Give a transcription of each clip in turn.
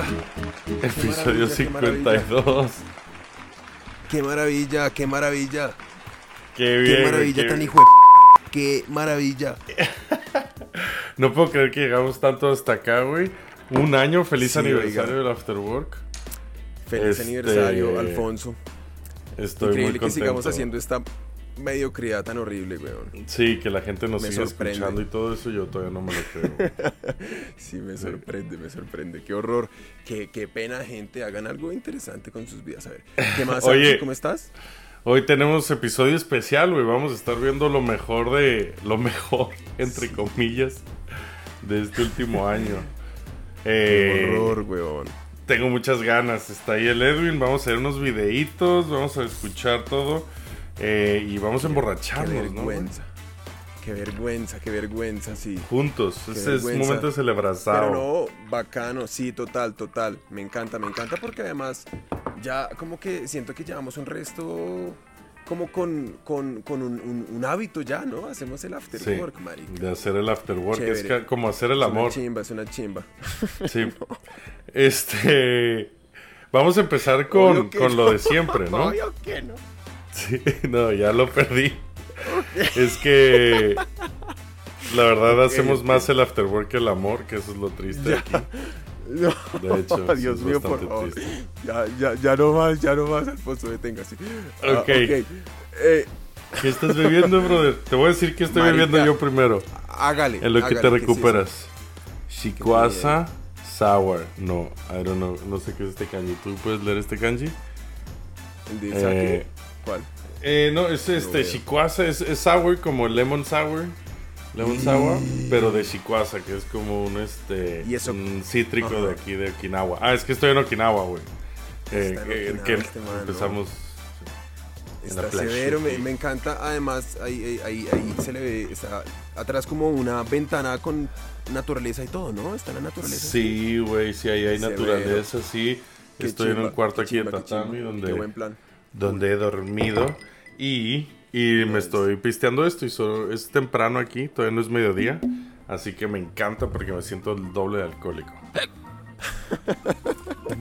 Maravilla. episodio Qué maravilla, 52. Qué maravilla, qué maravilla. Qué bien. Qué maravilla qué tan hijo de p- Qué maravilla. No puedo creer que llegamos tanto hasta acá, güey. Un año, feliz Sí, aniversario oiga. del Afterwork. Feliz Este- aniversario, Alfonso. Estoy Increíble muy que sigamos haciendo esta mediocridad tan horrible, weón. Sí, que la gente nos Me siga sorprende. escuchando y todo eso, yo todavía no me lo creo. Sí, me sorprende, me sorprende. Qué horror. Qué, qué pena, gente. Hagan algo interesante con sus vidas. A ver, ¿qué más? Oye. ¿Cómo estás? Hoy tenemos episodio especial, güey. Vamos a estar viendo lo mejor de. Lo mejor, entre comillas, de este último año. Qué Eh, horror, weón. Tengo muchas ganas. Está ahí el Edwin. Vamos a ver unos videitos. Vamos a escuchar todo. Eh, y vamos a Qué emborracharnos, ¿no? güey? vergüenza. Qué vergüenza, qué vergüenza, sí. Juntos. Qué Ese es un momento de celebración. Pero no, bacano, sí, total, total. Me encanta, me encanta porque además ya como que siento que llevamos un resto como con, con, con un, un- un hábito ya, ¿no? Hacemos el after Sí, work, marica. de hacer el afterwork. Es Chévere. ca- como hacer el Es amor. una chimba, es una chimba. Sí. Este. Vamos a empezar con, con no. lo de siempre, ¿no? Obvio que no. Sí, no, ya lo perdí. Es que. La verdad, hacemos más el afterwork que el amor, que eso es lo triste aquí. No, De hecho, Dios mío, por favor. triste. Ya, ya, ya no más, ya no más, Alfonso, deténgase. Ah, Ok. Eh, ¿Qué estás bebiendo, brother? Te voy a decir que estoy Marica. bebiendo yo primero. hágale. En lo que te recuperas. Shikuasa Sour. No, I don't know. No sé qué es este kanji. ¿Tú puedes leer este kanji? ¿El? Eh, ¿Cuál? Eh, no, es este, veo. Shikuasa, es, es sour como lemon sour. Lemon sour, pero de Shikuasa, que es como un este ¿Y eso? un cítrico Ajá. de aquí de Okinawa. Ah, es que estoy en Okinawa, güey. Eh, en eh, Okinawa que este empezamos en la Está severo, me, encanta. Además, ahí, ahí, ahí, ahí se le ve, está atrás como una ventana con naturaleza y todo, ¿no? Está la naturaleza. Sí, güey, sí, ahí hay Severo. naturaleza, sí. Qué Estoy en un cuarto aquí en chimba, qué tatami donde Qué buen plan. Donde he dormido y, y me estoy pisteando esto y solo- es temprano aquí, todavía no es mediodía, así que me encanta porque me siento el doble de alcohólico.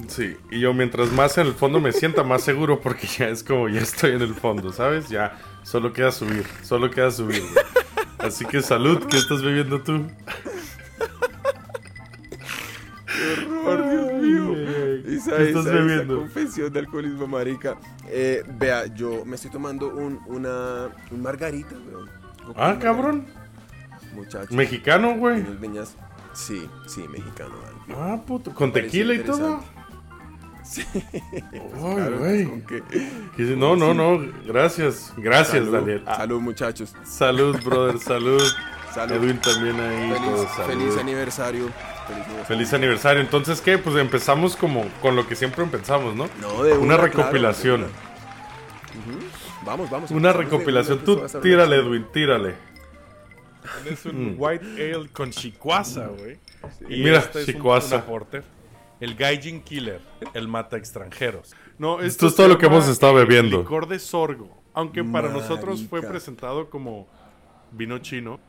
Sí, y yo mientras más en el fondo me sienta más seguro porque ya es como ya estoy en el fondo, ¿sabes? Ya solo queda subir, solo queda subir. Así que salud, ¿qué estás bebiendo tú? Esa, ¿Qué estás esa- esa bebiendo? confesión de alcoholismo, marica. Eh, vea, yo me estoy tomando un, una, un margarita, weón. Ah, cabrón, Muchacho. mexicano, güey. Sí, sí, mexicano. Ah, puto, con tequila y todo. Sí. Ay, Claro, güey. que- No, no, no, gracias, gracias, Salud, Daniel. Ah, Salud, muchachos. salud, brother, salud. Salud. Edwin también ahí. Feliz, todo, feliz aniversario. Feliz aniversario. Feliz aniversario. Entonces, ¿qué? Pues empezamos como con lo que siempre empezamos, ¿no? No, de Una una, recopilación. claro, de una. Ujú. Vamos, vamos. Una recopilación. una, Tú tírale. Edwin, tírale. Es un white ale con chicuasa, güey. Y Mira, este es un-. El Gaijin Killer, el mata extranjeros. No, Esto es se todo lo que hemos estado bebiendo. Licor de sorgo. Aunque para nosotros fue presentado como vino chino.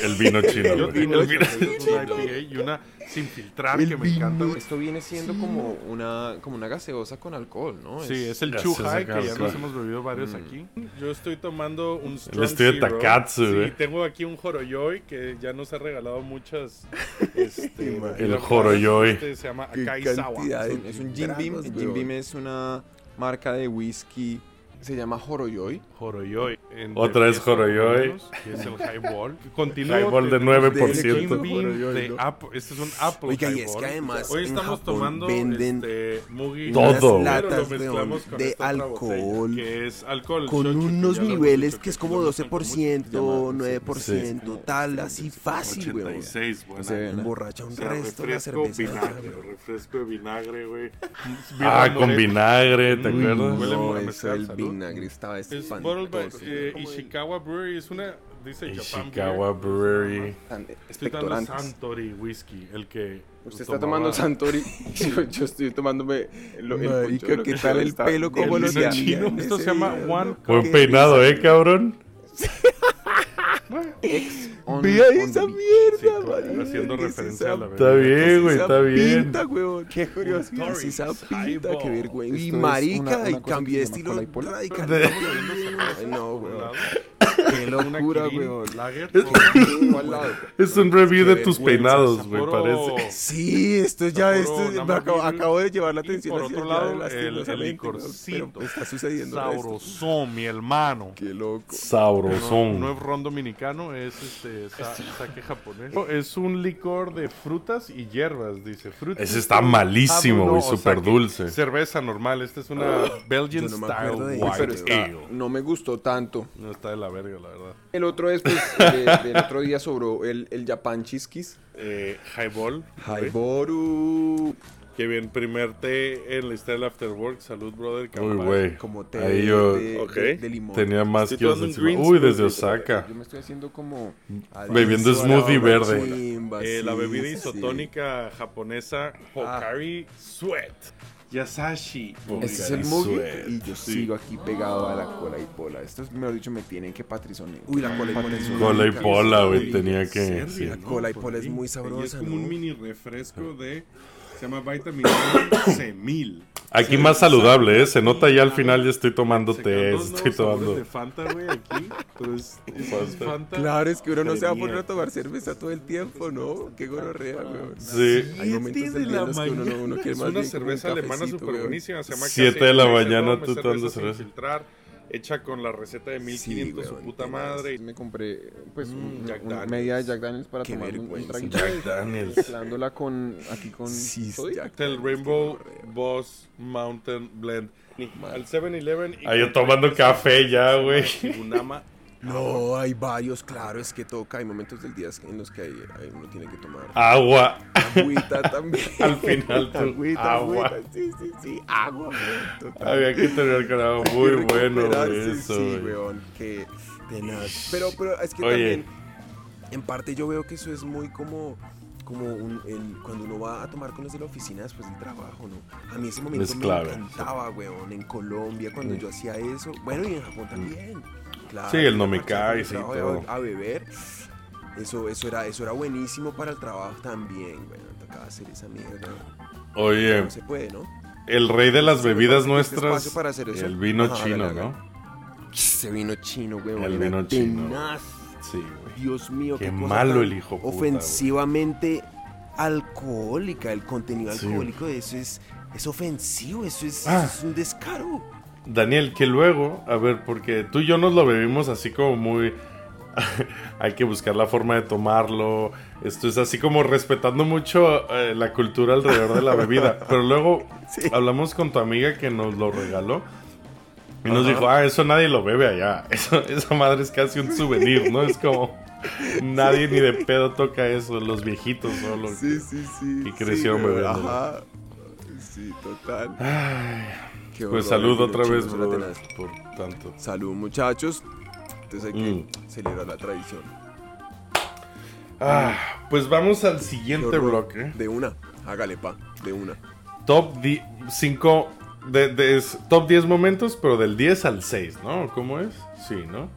El vino chino. Yo vino el vino es una IPA y una sin filtrar que me encanta. Esto viene siendo como una, como una gaseosa con alcohol, ¿no? Sí, es el Gracias, Chuhai, que ya nos hemos bebido varios aquí. Yo estoy tomando un Strong estudio de Zero. Takatsu, Sí, güey. tengo aquí un Horoyoi que ya nos ha regalado muchas. Este, El Horoyoi. Este se llama Qué Akai Sawa. cantidad de Es un, es un Jim Beam. El. Jim Beam es una marca de whisky. Se llama Horoyoi. Horoyoi. Otra de vez Horoyoi. Que es el highball. Continúo. Highball de tenemos 9%. Jim Beam Horoyoi, de ¿no? Apple. Este es un Apple Oiga, y es que además Hoy estamos Japón tomando venden este, Mugi. Todo, güey. latas, de esta otra botella, alcohol. que es alcohol Con shochu, unos niveles que es como lo gustan con 12%, mucho. 9%, tal, así fácil, weón. 86, buena. Se. Emborracha un O sea, resto la refresco, cerveza. vinagre, refresco de vinagre, güey. Ah, con vinagre, ¿te Mm, acuerdas? huele No, vinagre estaba Es espantoso. eh, Ishikawa Brewery. Es una, dice Japan Ishikawa Beer. Brewery. Estoy tomando expectorantes. Santori Whisky, el que... Usted está tomando Santori. yo, yo estoy tomándome lo, el Marica, poncho, ¿qué que tal el pelo como El lo chino. Esto se llama One. Buen peinado, ¿eh, cabrón? Ex on, Ve ahí esa mierda, Sí, haciendo ¿qué es referencia a la Está es bien, esa está bien. pinta, weón? Qué curioso. ¿Qué es esa pinta? Qué vergüenza. Y marica, y cambié de estilo radical. No, lado, Qué locura. Es un review de tus peinados, güey, parece. Sí, esto ya, esto, me acabo, de llevar la Y atención por otro lado, el, el licorcito. está sucediendo esto. Sabrosón, mi hermano. Qué loco. No, Sabrosón. no es ron dominicano, es este sa- saque japonés. Es un licor de frutas y hierbas, dice. Frutas. Ese está malísimo, Ah, no, güey, o sea súper dulce. Cerveza normal, esta es una Belgian no me Style White no me gustó tanto. No está de la verga, la verdad. El otro es, pues, de- del otro día sobró el, el Japan Chiskis. Eh, highball. Haiboru. Que bien, primer té en la historia del Afterwork. Salud, brother. Uy, güey. Como té Ahí yo de, de limón. tenía más que Uy, desde smoothie, Osaka. Yo me estoy haciendo como... Bebiendo smoothie verde. chimba, Eh, la bebida sí. isotónica japonesa Hokari Sweat. Yasashi. Ese es el Mugi y yo Sí. sigo aquí pegado a la cola y pola. Estos, mejor dicho, me tienen que patrizonear. Uy, la cola y pola es Cola y pola, güey, tenía que... Serbia, sí. La cola y pola es muy Y es sabrosa, como ¿no? un mini refresco de. Se llama Vitamin C1000. Aquí Sí, más saludable. ¿eh? Se nota ya al Sí, final ya estoy tomando té, estoy tomando... de Fanta, güey, aquí. Pero es, es Fanta. Fanta. Claro, es que uno no se va a poner a tomar cerveza todo el tiempo, ¿no? Qué gororrea, weón. Sí. Hay momentos día en los que uno, no- uno quiere Es más una bien como un cerveza alemana súper buenísima. Se llama Siete de la mañana tú es tomando cerveza. filtrar, hecha con la receta de 1500, su weón, puta madre. Me compré, pues, Mm, un- Jack una Daniels. media de Jack Daniels para Qué tomar un, traguito. Jack Daniels. Mezclándola con, aquí con... Sí. Jack El Rainbow. Boss Mountain Blend. Al 7-Eleven. y Ah, yo tomando café ya, güey. No, hay varios, claro, es que toca. Hay momentos del día en los que hay, hay- uno tiene que tomar Agua. agüita también. Al final tú, agüita, agua. agüita. Sí, sí, sí, agua, total. Había que tener con agua. Muy bueno, eso, Sí, weón, que tenaz. Pero, pero es que Oye. también, en parte yo veo que eso es muy como, como un, el- cuando uno va a tomar con los de la oficina después del trabajo, ¿no? A mí ese momento Es me clave, encantaba, weón, en Colombia cuando Mm. yo hacía eso. Bueno, y en Japón también. Claro, Sí, el no el trabajo todo. A, a beber. Eso, eso, era, eso era buenísimo para el trabajo también, weón. Tocaba hacer esa mierda. Oye, No se puede, ¿no? el rey de las Sí, bebidas este nuestras, espacio para hacer eso. el vino Ajá, chino, hágale, ¿no? hágale. Ese vino chino, weón. El vino chino. tenaz. Sí, güey. Dios mío, Qué qué, cosa malo el hijo puta, Ofensivamente alcohólica. El contenido Sí. alcohólico de eso es, es ofensivo. Eso es, Ah. eso es un descaro. Daniel, que luego, a ver, porque tú y yo nos lo bebimos así como muy... Hay que buscar la forma de tomarlo. Esto es así como respetando mucho eh, la cultura alrededor de la bebida. Pero luego Sí. hablamos con tu amiga que nos lo regaló. Y nos dijo, ah, eso nadie lo bebe allá. Eso, esa madre es casi un souvenir, ¿no? Es como... Nadie ni de pedo toca eso. Los viejitos solo. Sí, sí, sí. Y crecieron sí. Ajá. Sí, total. Ay, Pues salud otra vez, brother, por tanto. Salud, muchachos. Entonces hay que Mm. celebrar la tradición. Ah, pues vamos al siguiente bloque. De una. Hágale, pa. De una. Top 5 de, de- top 10 momentos, pero del 10 al 6, ¿no? ¿Cómo es? Sí, ¿no?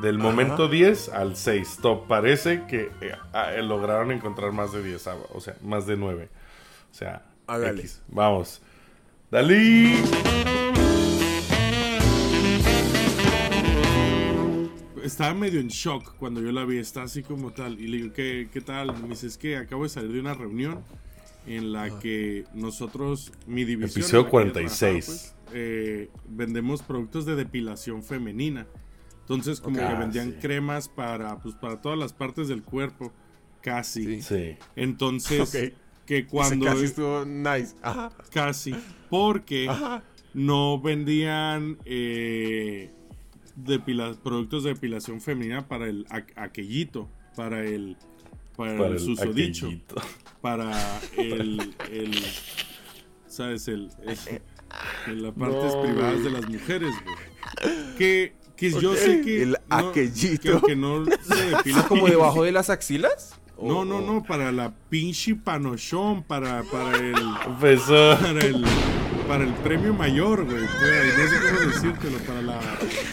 Del Ajá. momento 10 al 6. Top. Parece que eh, eh, lograron encontrar más de 10, ah, o sea, más de 9. O sea, Hágale. X. Vamos. Dalí. Estaba medio en shock cuando yo la vi, está así como tal. Y le digo, ¿qué, qué tal? Me dice, es que acabo de salir de una reunión en la que nosotros, mi división... Episodio en la que yo 46. trabajaba, pues, eh, vendemos productos de depilación femenina. Entonces, como que Ah, vendían sí. cremas para, pues, para todas las partes del cuerpo, casi. Sí. Entonces, Ok. Que Cuando... casi estuvo nice. Ajá. Casi. Porque Ajá. no vendían eh, depila- productos de depilación femenina para el aquellito, para el, para Para el el susodicho, aquellito. para el, el ¿sabes? El, el- en las partes No, privadas de las mujeres, güey. Que, que yo sé que... El no- aquellito. Que aunque no se depila ¿Como debajo de las axilas? No, no, no, para la pinche panochón, para, para el para el, para el premio mayor, güey. Pues, no sé cómo decírtelo, para la,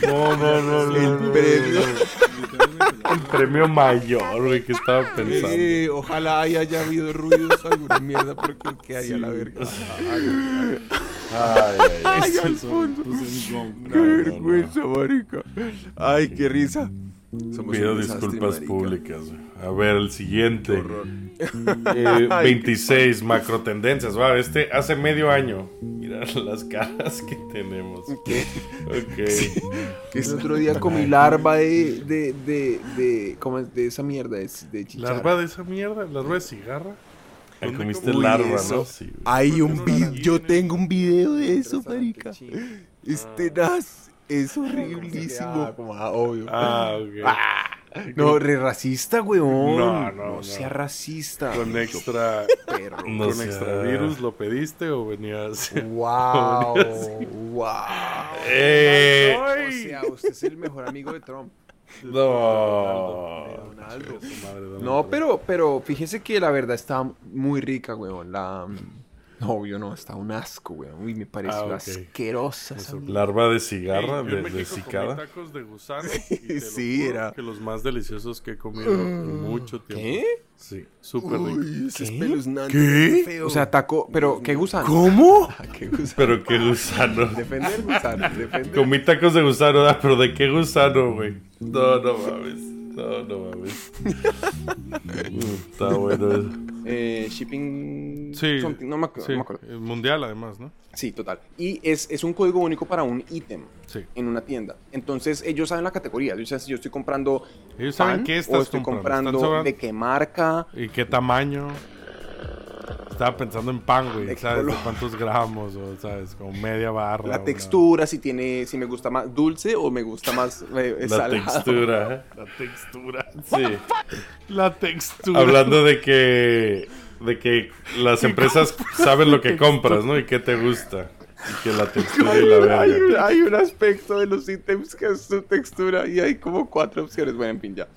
No, no, no, no. El no, premio. no. El premio mayor, güey, que estaba pensando. Eh, ojalá haya, haya habido ruidos o alguna mierda porque que haya la verga. Ay, ay, ay. Ay, Eso, Alfonso. Qué vergüenza, marica. Ay, qué risa. Somos Pido disculpas marica. públicas. güey. A ver, el siguiente. Qué. Eh, 26, macro tendencias. Wow, este hace medio año. Mira las caras que tenemos. ¿Qué? Ok. Que el otro día comí larva de, de, de, de, ¿cómo es? de esa mierda, de, de chicharra. ¿Larva de esa mierda? ¿Larva de cigarra? Ahí ¿Dónde comiste Uy, larva, eso. ¿no? Sí. Hay un no video, yo tengo un video de eso, marica. Es tenaz, es horriblísimo. Ah, obvio. Ah, ok. No, re racista, weón. No, no, no. sea racista. Con extra, Perro. no ¿Con sé. extra virus lo pediste o venías? Wow, wow. ¡Eh! O sea, usted es el mejor amigo de Trump. No. No, pero, pero fíjese que la verdad está muy rica, weón. La. No, obvio no, está un asco, weón. Uy, me pareció Ah, ok. asquerosa esa. Larva de cigarra, Ey, yo de, en de México comí cicada. tacos de gusano y te lo Sí, juro era. que los más deliciosos que he comido en mucho tiempo. ¿Qué? Sí, súper rico. Uy, ese espeluznante. ¿Qué? feo. O sea, taco, pero ¿qué gusano? ¿Cómo? Ah, ¿Qué gusano? Pero qué gusano. Defende el gusano, defende. Comí tacos de gusano, ah, pero ¿de qué gusano, güey? No, no mames. No, no mames. Está bueno eso. Eh, shipping. Sí, something, no, me, sí, no me acuerdo. eh, mundial además, ¿no? Sí, total. Y es, es un código único para un ítem Sí. en una tienda. Entonces ellos saben la categoría. Ellos saben si yo estoy comprando Ellos saben qué o estás estoy comprando. comprando, de qué marca. ¿Y qué tamaño? Estaba pensando en pan, güey. ¿Sabes? De cuántos gramos? O, ¿sabes? Como media barra. La una- textura, si tiene, si me gusta más dulce o me gusta más eh, La salado. textura. La textura. Sí. La textura. Hablando de que de que las empresas saben lo que compras, ¿no? Y qué te gusta. Y que la textura y la hay, un, hay un aspecto de los ítems que es su textura y hay como cuatro opciones. Bueno, en fin, ya.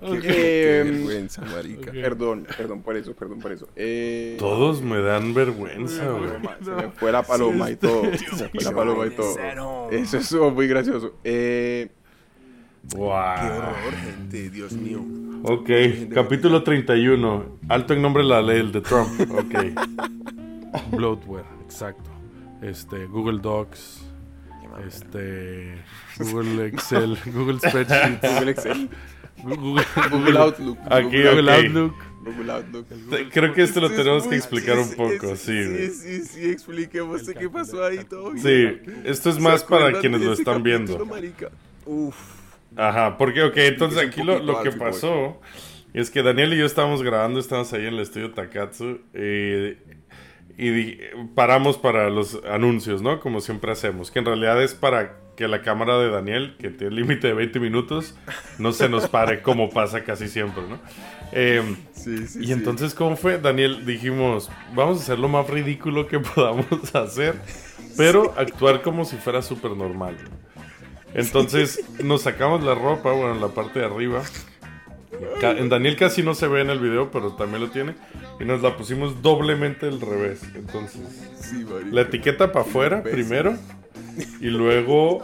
Ok. Qué vergüenza, marica. Perdón, perdón por eso, perdón por eso. Eh, Todos me dan vergüenza, güey. Se me fue la paloma y todo. Se me fue la paloma y todo. Eso estuvo muy gracioso. Eh, Qué Wow. horror, gente, Dios mío. Ok, capítulo 31. Alto en nombre de la ley, el de Trump. Ok. Bloatware, exacto. Este, Google Docs. Este, Google Excel, Google Spreadsheet, Google Excel, Google, Google Outlook. Aquí, Google ok. Outlook. Google Outlook. Creo que esto lo es tenemos que explicar un poco, es- sí. Sí, sí, sí, expliquemos qué pasó ahí todo. Sí, esto es ¿Se más para quienes lo están capítulo, viendo. marica? Uf. Ajá, porque, ok, entonces aquí lo, lo que pasó es que Daniel y yo estábamos grabando, estábamos ahí en el estudio Takatsu eh, y paramos para los anuncios, ¿no? Como siempre hacemos, que en realidad es para que la cámara de Daniel, que tiene límite de 20 minutos, no se nos pare como pasa casi siempre, ¿no? Eh, Sí, sí, y sí. entonces, ¿cómo fue? Daniel, dijimos, vamos a hacer lo más ridículo que podamos hacer, pero actuar como si fuera súper normal. Entonces, nos sacamos la ropa, bueno, en la parte de arriba. En Daniel casi no se ve en el video, pero también lo tiene. Y nos la pusimos doblemente al revés. Entonces, Sí, la etiqueta para afuera primero. Y luego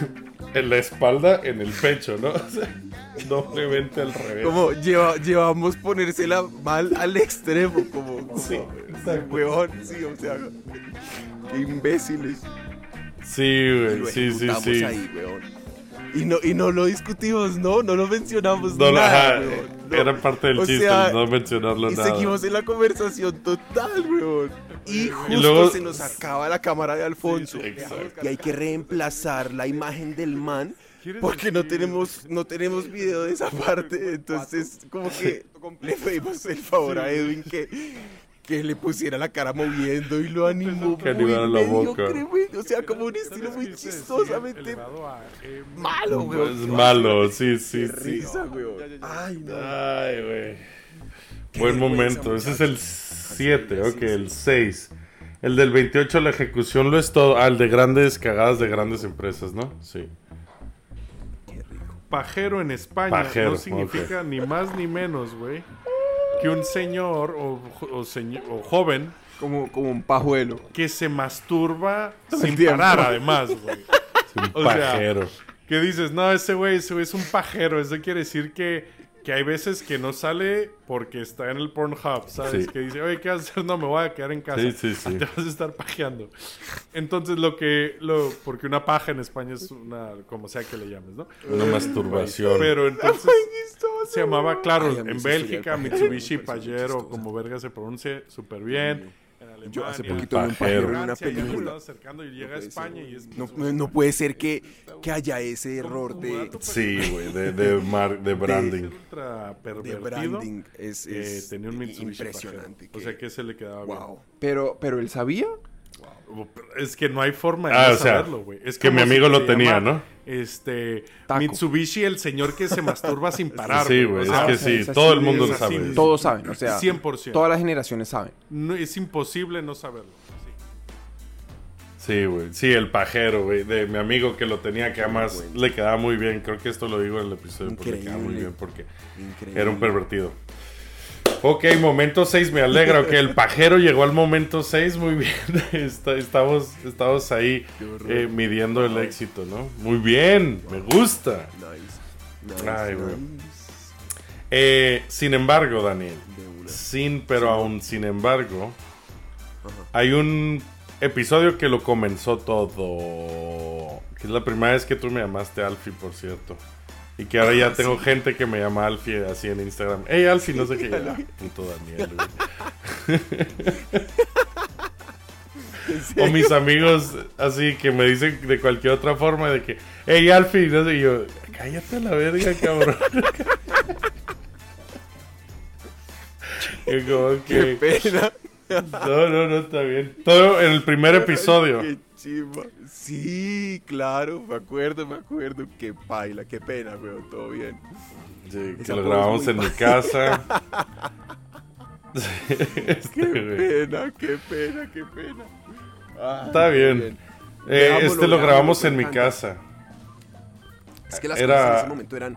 en la espalda, en el pecho, ¿no? O sea, doblemente al revés. Como lleva, llevamos ponérsela mal al extremo, como, Sí, huevón, sí, o sea, qué imbéciles. Sí, güey, sí, sí, sí. ahí, weón. Y no, y no lo discutimos, no, no lo mencionamos No, nada, ajá. No. Era parte del O chiste, sea, no mencionarlo Y nada. seguimos en la conversación total, weón. Y justo luego- se nos acaba la cámara de Alfonso. Exacto. Y hay que reemplazar la imagen del man porque no tenemos, no tenemos video de esa parte. Entonces, como que le pedimos el favor a Edwin que, que le pusiera la cara moviendo y lo animó Que muy la boca. mediocre, güey. O sea, como un estilo muy chistosamente eh, malo, Es weón. malo, sí, sí, Qué sí. risa, weón. Ay, no. Ay, güey. Buen momento. Ese es el 7, ok, el 6. El del 28, la ejecución lo es todo. Ah, el de grandes cagadas de grandes empresas, ¿no? Sí. Pajero en España Pajero, no significa ni más ni menos, güey, que un señor o, o señor- o joven Como, como un pajuelo. que se masturba sin tiempo. parar, además, güey. Un O sea. ¿Qué dices? No, ese güey, ese güey es un pajero. Eso quiere decir que, que hay veces que no sale porque está en el Pornhub, ¿sabes? Sí. Que dice, oye, ¿qué vas a hacer? No, me voy a quedar en casa. Sí, sí, sí. Te vas a estar pajeando. Entonces, lo que... Lo, porque una paja en España es una... Como sea que le llames, ¿no? Una masturbación. Pero entonces... Se llamaba, claro, Ay, en Bélgica, Mitsubishi Pajero, como verga se pronuncia súper bien. En Alemania, Yo hace poquito vi un pajero. en una película. acercando y llega a España y es... No, no- no puede ser que, que haya ese error de, Sí, güey, de, de, mar- de branding. de branding. Es, eh, es tenía un Mitsubishi impresionante. O sea que se le quedaba bien. wow. Pero, pero él sabía. Es que no hay forma de Ah, no o saberlo, güey. Es que mi amigo si lo te tenía, llama, ¿no? Este. Taco. Mitsubishi, el señor que se masturba sin parar. Sí, güey, es que sí, es así todo el mundo lo así sabe. de- Todos saben, o sea, 100%. todas las generaciones saben. no- es imposible no saberlo. Sí. Sí, güey. Sí, el pajero, güey. De mi amigo que lo tenía, que además le quedaba muy bien. Creo que esto lo digo en el episodio, porque le quedaba muy bien porque Increíble. era un pervertido. Ok, momento 6, me alegra. que el pajero llegó al momento 6, muy bien. Está- estamos, estamos ahí eh, midiendo el éxito, ¿no? Muy bien, me gusta. Ay, güey. Eh, sin embargo, Daniel, sin, pero aún sin embargo, hay un episodio que lo comenzó todo. Que es la primera vez que tú me llamaste Alfie, por cierto. Y que ahora ya Ah, tengo gente que me llama Alfie así en Instagram. Hey Alfie, no sé qué. Ah, puto Daniel. O mis amigos así que me dicen de cualquier otra forma de que, hey Alfie, no sé, y yo, cállate a la verga, cabrón. Y como que, Pena. no, no, no, está bien. Todo en el primer episodio. Chimba. Sí, claro, me acuerdo, me acuerdo. Qué paila, qué pena, weón. Todo bien. Sí, que lo grabamos en mi casa. Sí, este, Qué güey. pena, qué pena, qué pena. Está bien. Eh, este lo grabamos en mi casa. Es que las Era- cosas en ese momento eran,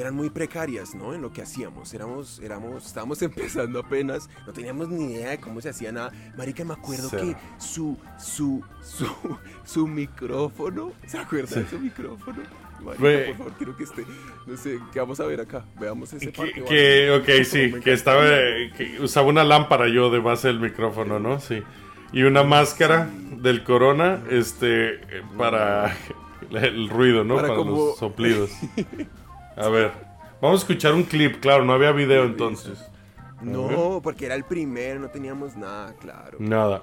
eran muy precarias, ¿no? En lo que hacíamos. Éramos, éramos, estábamos empezando apenas. No teníamos ni idea de cómo se hacía nada. Marica, me acuerdo que su, su, su, su micrófono. ¿Se acuerdan de su micrófono? Marica, por favor, quiero que esté. No sé, ¿qué vamos a ver acá? Veamos ese parte. Que, ok, sí, que estaba, que usaba una lámpara yo de base del micrófono, ¿no? Sí. Y una máscara del corona, este, para el ruido, ¿no? Para Para, como- los soplidos. A ver, vamos a escuchar un clip, claro, no había video entonces. No, porque era el primero, no teníamos nada, claro. Nada.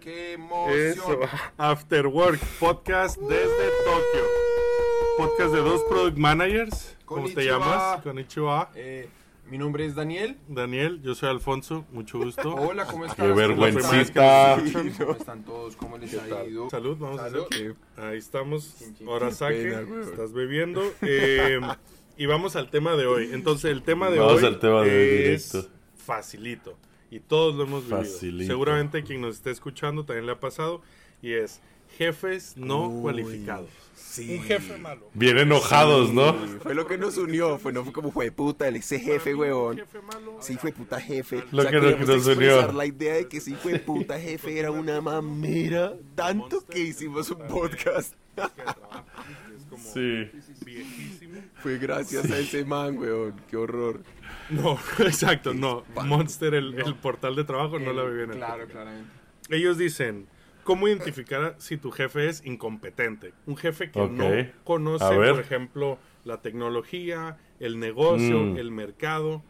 ¡Qué Eso. After Work, podcast desde Tokio. Podcast de dos product managers. ¿Cómo te llamas? Konnichiwa. Eh, mi nombre es Daniel. Daniel, yo soy Alfonso, mucho gusto. Hola, ¿cómo estás? Qué vergüencita. ¿Cómo están todos? ¿Cómo les ha ido? Salud, vamos Salud. a hacer. Ahí estamos. Ahora saque. Estás bebiendo. Eh, y vamos al tema de hoy. Entonces, el tema de Vamos hoy al tema de hoy es directo. facilito. Y todos lo hemos vivido. Facilito. Seguramente quien nos esté escuchando también le ha pasado. Y es jefes no Uy, cualificados. Sí. Un jefe malo. Bien enojados, ¿no? Fue lo que nos unió, fue, no fue como fue puta, el ese jefe, malo. Sí, fue puta jefe. Lo que- nos expresar unió. la idea de que sí fue puta jefe era una mamera. Tanto que hicimos un podcast. Es como Sí. viejísimo. Fue gracias a ese man, weón. Qué horror. No, exacto, no. Monster, el, el portal de trabajo, no la viví en el Claro, claramente. Ellos dicen, ¿cómo identificar si tu jefe es incompetente? Un jefe que no conoce, por ejemplo, la tecnología, el negocio, Mm. el mercado,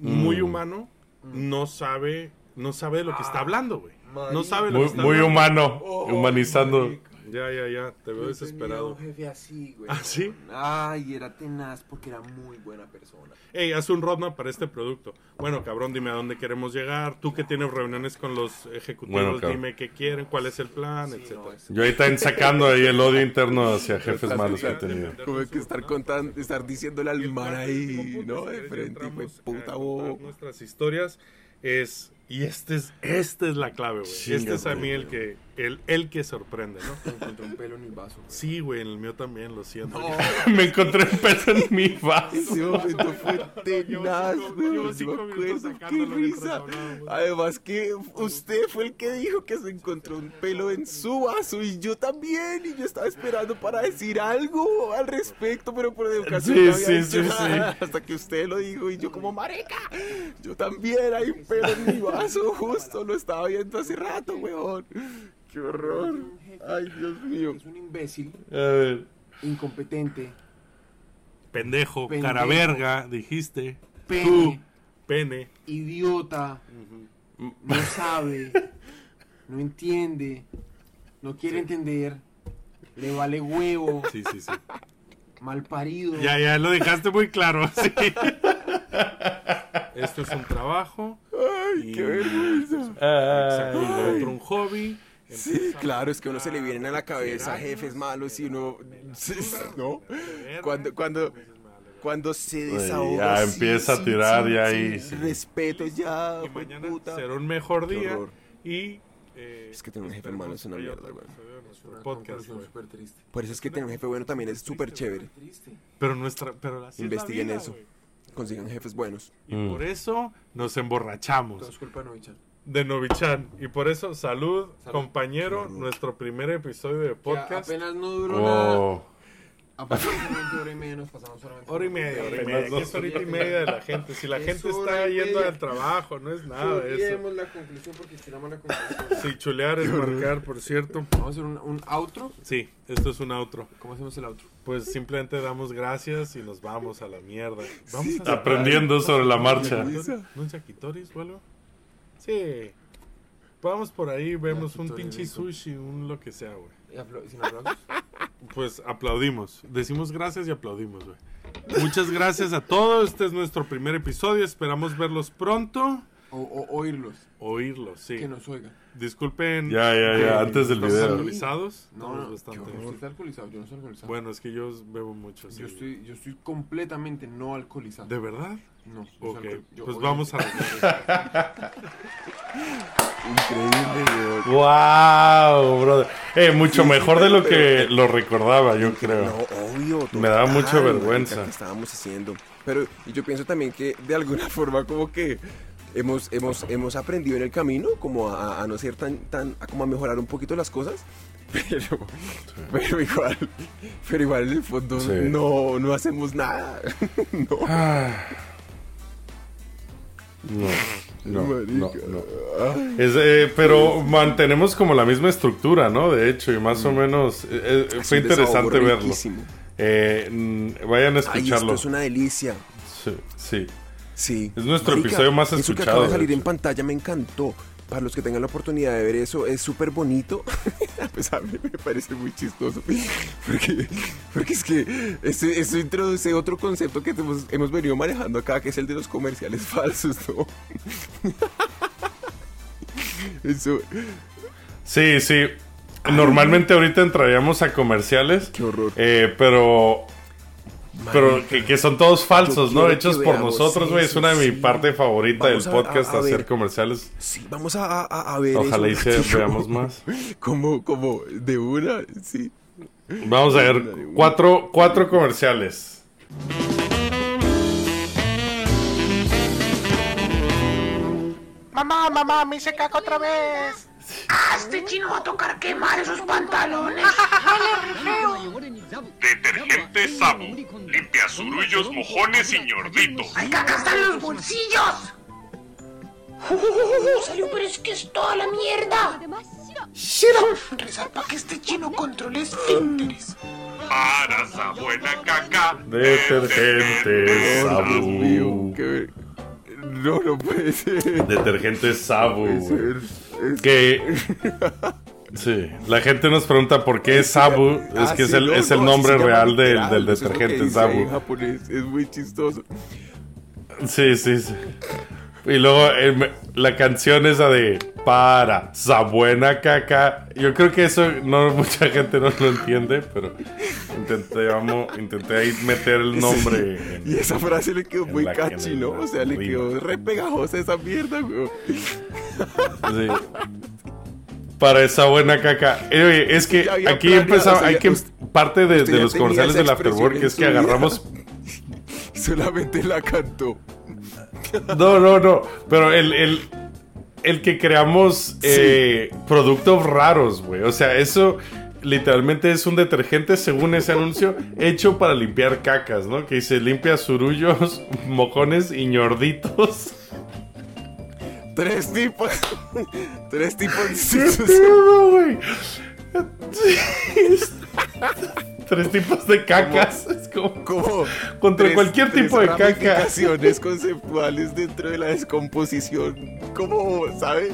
muy Mm. humano, no sabe, no sabe de lo que está hablando, güey. No sabe lo Muy, que está muy hablando. humano, Oh, humanizando. Ya, ya, ya, te veo desesperado. tenía un jefe así, güey. ¿Ah, sí? Ay, era tenaz porque era muy buena persona. Hey, haz un roadmap para este producto. Bueno, cabrón, dime a dónde queremos llegar. Tú que tienes reuniones con los ejecutivos, Bueno, dime qué quieren, cuál es el plan, Sí, etcétera. no, es- Yo ahí están sacando ahí el odio interno hacia jefes malos que he tenido. Como que estar contando, estar diciéndole al del ahí, ¿no? De frente, y fue entramos a puta bobo. Nuestras historias es. Y este es, esta es la clave, güey. Este es a mí güey. el que, el, el que sorprende, ¿no? Encontré un pelo en el vaso. Sí, güey, en el mío también, lo siento. Me encontré un peso en mi vaso. Ese momento fue tenaz, Llevo cinco- me minutos qué risa. Además que usted fue el que dijo que se encontró un pelo en su vaso y yo también, y yo estaba esperando para decir algo al respecto, pero por educación Sí, no había sí, dicho sí, nada, hasta que usted lo dijo y yo como marica, yo también hay un pelo en mi vaso, justo lo estaba viendo hace rato, weón. Qué horror. Ay, Dios mío. Es un imbécil, A ver. incompetente, Pendejo, Pendejo. cara verga, dijiste. pene, Tú, pene. idiota, no sabe, no entiende, no quiere entender, le vale huevo, Sí, sí, sí. mal parido. Ya, ya lo dejaste muy claro. Sí. Esto es un trabajo. Ay, qué vergüenza. Exacto, otro un hobby. Sí, claro, es que a uno se le vienen a la cabeza jefes malos y uno... ¿No? Cuando, cuando, cuando se Güey, desahoga ya empieza a sin- tirar sin- ya ahí, sin sí. respeto ya, Y mañana puta. será un mejor día. Y. eh, Es que tener un jefe malo es una mierda, güey. podcast, triste. Por eso es que tener un jefe bueno también es súper chévere. Pero nuestra. Pero así es la Investiguen vida, eso. güey. Consigan jefes buenos. Y Mm. por eso nos Todo emborrachamos es culpa de Novichan. De Novichan. Y por eso, salud, Salud. compañero. Salud. Nuestro primer episodio de Que podcast. apenas no duró nada. Oh. Aproximadamente hora y media nos pasamos solamente. Hora y media, hora y media. dos ¿Qué es horita y media de la gente? Si la Es gente está yendo al trabajo, no es nada de eso. La conclusión porque estiramos la conclusión. Sí, chulear es marcar, por cierto. Vamos a hacer un, un outro. Sí, esto es un outro. ¿Cómo hacemos el outro? Pues simplemente damos gracias y nos vamos a la mierda. Vamos a Aprendiendo sobre la marcha. ¿No un yaquitoris o algo? Sí. Vamos por ahí, vemos un pinche rico. sushi, un lo que sea, güey. ¿Y apla- sin aplausos? Pues aplaudimos. Decimos gracias y aplaudimos, güey. Muchas gracias a todos. Este es nuestro primer episodio. Esperamos verlos pronto. O, o oírlos. Oírlos, sí. Que nos oigan. Disculpen. Ya, ya, ya, antes del video. alcoholizados. No, Estamos no. bastante. Yo, usted está alcoholizado. Yo no estoy alcoholizado. Bueno, es que yo bebo mucho. sí. yo, estoy, yo estoy completamente no alcoholizado. ¿De verdad? No. Ok, yo pues vamos a... Increíble. Wow, brother. Eh, mucho Sí, mejor sí, de lo pero- que lo recordaba, yo creo. No, obvio. Me daba total, mucha vergüenza. ¿Qué estábamos haciendo? Pero y yo pienso también que de alguna forma como que hemos, hemos, hemos aprendido en el camino como a, a no ser tan, tan, a como a mejorar un poquito las cosas. Pero, pero igual, pero igual en el fondo Sí. no, no hacemos nada. no. Ah. No, no, no, no. Es, eh, pero mantenemos como la misma estructura, ¿no? De hecho, y más o menos eh, eh, fue interesante verlo. Eh, mm, vayan a Ay, esto escucharlo. es una delicia. Sí, sí. Sí. Es nuestro episodio más Eso que escuchado, acaba de de salir en pantalla me encantó. Para los que tengan la oportunidad de ver eso, es súper bonito. a pesar de me parece muy chistoso. Porque, porque es que eso, eso introduce otro concepto que hemos, hemos venido manejando acá, que es el de los comerciales falsos, ¿no? eso, Sí, sí. Normalmente ahorita entraríamos a comerciales. qué horror. eh, pero pero que, que son todos falsos, ¿no? Hechos por nosotros, güey. Es una de sí. mi parte favorita Vamos del podcast, a- a hacer ver. comerciales. Sí, vamos a, a- a ver Ojalá y eso. se- Como- veamos más. Como, como de una, sí. Vamos a ver cuatro, cuatro comerciales. Mamá, mamá, me hice caca otra vez. Ah, este chino va a tocar quemar esos pantalones. Detergente Sabo. Limpia zurullos, mojones y ñorditos. ¡Hay caca hasta en los bolsillos! ¡Uh, salió, pero es que es toda la mierda. Rezar para que este chino controle esfínteres. Para esa buena caca. Detergente Sabu. No, no puede ser. Detergente Sabu, Puede ser. Es- Que. Sí, la gente nos pregunta por qué es Sabu. Es Ah, que es sí, el, no, es el no, nombre real del, literal, del es lo que detergente ahí en Sabu. japonés, es muy chistoso. Sí, sí, sí. Y luego eh, la canción esa de Para, esa buena caca. Yo creo que eso no mucha gente no lo entiende, pero intenté, vamos, intenté ahí meter el nombre. en- Y esa frase le quedó muy catchy, ¿no? O sea, le quedó re pegajosa esa mierda, güey. Sí. para esa buena caca. Eh, oye, es que aquí o sea, hay que usted- parte de, los comerciales del Afterwork es que vida. Solamente la cantó. No, no, no. Pero el, el, el que creamos eh, productos raros, güey. O sea, eso literalmente es un detergente, según ese anuncio, hecho para limpiar cacas, ¿no? Que dice limpia surullos, mojones y ñorditos. Tres tipos. Tres tipos ¿Qué distintos. pedo, güey? Tres tipos de cacas. Es como Como contra tres- cualquier tres tipo de caca. conceptuales dentro de la descomposición. Como, ¿sabe?